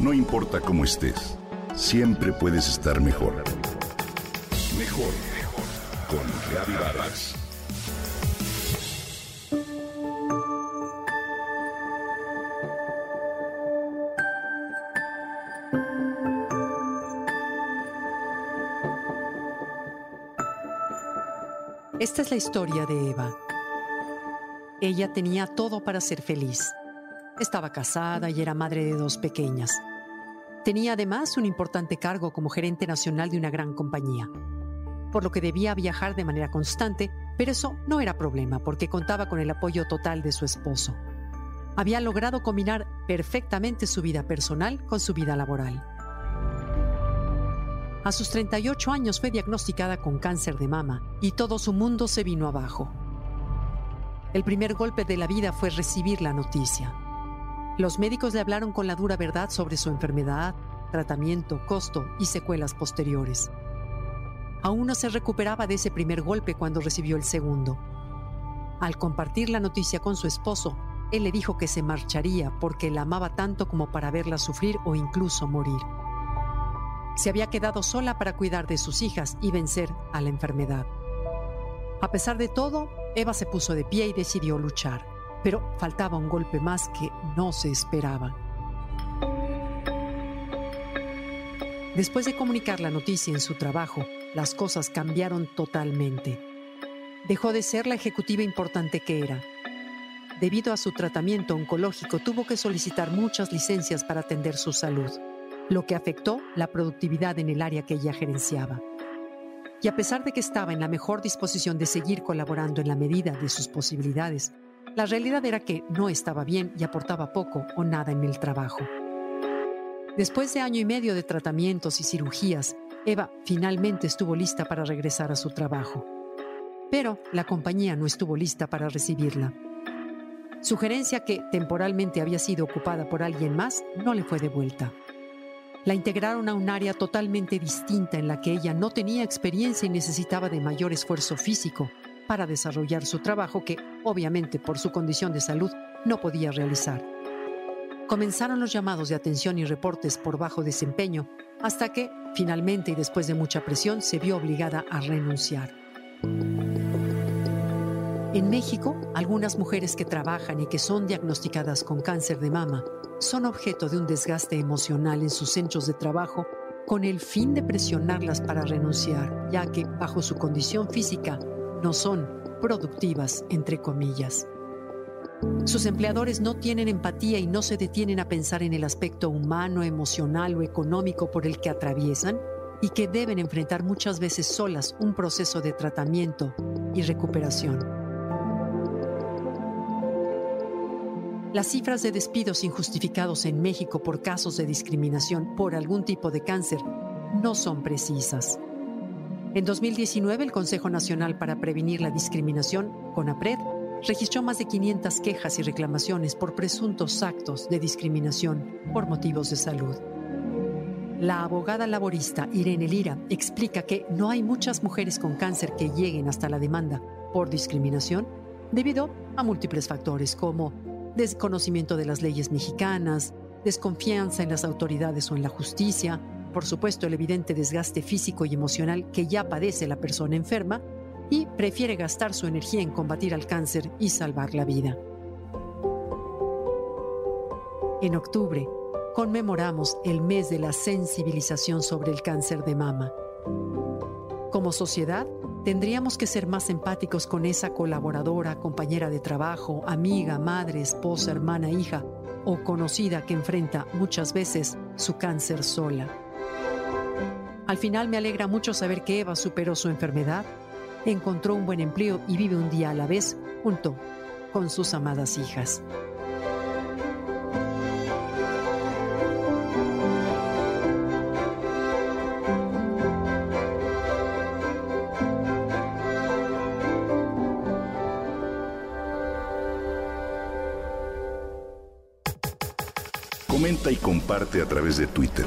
No importa cómo estés, siempre puedes estar mejor. Mejor, mejor. Con Reavivadas. Esta es la historia de Eva. Ella tenía todo para ser feliz. Estaba casada y era madre de dos pequeñas. Tenía además un importante cargo como gerente nacional de una gran compañía, por lo que debía viajar de manera constante, pero eso no era problema porque contaba con el apoyo total de su esposo. Había logrado combinar perfectamente su vida personal con su vida laboral. A sus 38 años fue diagnosticada con cáncer de mama y todo su mundo se vino abajo. El primer golpe de la vida fue recibir la noticia. Los médicos le hablaron con la dura verdad sobre su enfermedad, tratamiento, costo y secuelas posteriores. Aún no se recuperaba de ese primer golpe cuando recibió el segundo. Al compartir la noticia con su esposo, él le dijo que se marcharía porque la amaba tanto como para verla sufrir o incluso morir se había quedado sola para cuidar de sus hijas y vencer a la enfermedad. A pesar de todo, Eva se puso de pie y decidió luchar, pero faltaba un golpe más que no se esperaba. Después de comunicar la noticia en su trabajo, las cosas cambiaron totalmente. Dejó de ser la ejecutiva importante que era. Debido a su tratamiento oncológico, tuvo que solicitar muchas licencias para atender su salud lo que afectó la productividad en el área que ella gerenciaba. Y a pesar de que estaba en la mejor disposición de seguir colaborando en la medida de sus posibilidades, la realidad era que no estaba bien y aportaba poco o nada en el trabajo. Después de año y medio de tratamientos y cirugías, Eva finalmente estuvo lista para regresar a su trabajo. Pero la compañía no estuvo lista para recibirla. Sugerencia que temporalmente había sido ocupada por alguien más no le fue devuelta. La integraron a un área totalmente distinta en la que ella no tenía experiencia y necesitaba de mayor esfuerzo físico para desarrollar su trabajo que, obviamente, por su condición de salud, no podía realizar. Comenzaron los llamados de atención y reportes por bajo desempeño, hasta que, finalmente y después de mucha presión, se vio obligada a renunciar. En México, algunas mujeres que trabajan y que son diagnosticadas con cáncer de mama son objeto de un desgaste emocional en sus centros de trabajo con el fin de presionarlas para renunciar, ya que bajo su condición física no son productivas, entre comillas. Sus empleadores no tienen empatía y no se detienen a pensar en el aspecto humano, emocional o económico por el que atraviesan y que deben enfrentar muchas veces solas un proceso de tratamiento y recuperación. Las cifras de despidos injustificados en México por casos de discriminación por algún tipo de cáncer no son precisas. En 2019, el Consejo Nacional para Prevenir la Discriminación, CONAPRED, registró más de 500 quejas y reclamaciones por presuntos actos de discriminación por motivos de salud. La abogada laborista Irene Lira explica que no hay muchas mujeres con cáncer que lleguen hasta la demanda por discriminación debido a múltiples factores como desconocimiento de las leyes mexicanas, desconfianza en las autoridades o en la justicia, por supuesto el evidente desgaste físico y emocional que ya padece la persona enferma y prefiere gastar su energía en combatir al cáncer y salvar la vida. En octubre, conmemoramos el mes de la sensibilización sobre el cáncer de mama. Como sociedad, Tendríamos que ser más empáticos con esa colaboradora, compañera de trabajo, amiga, madre, esposa, hermana, hija o conocida que enfrenta muchas veces su cáncer sola. Al final me alegra mucho saber que Eva superó su enfermedad, encontró un buen empleo y vive un día a la vez junto con sus amadas hijas. Comenta y comparte a través de Twitter.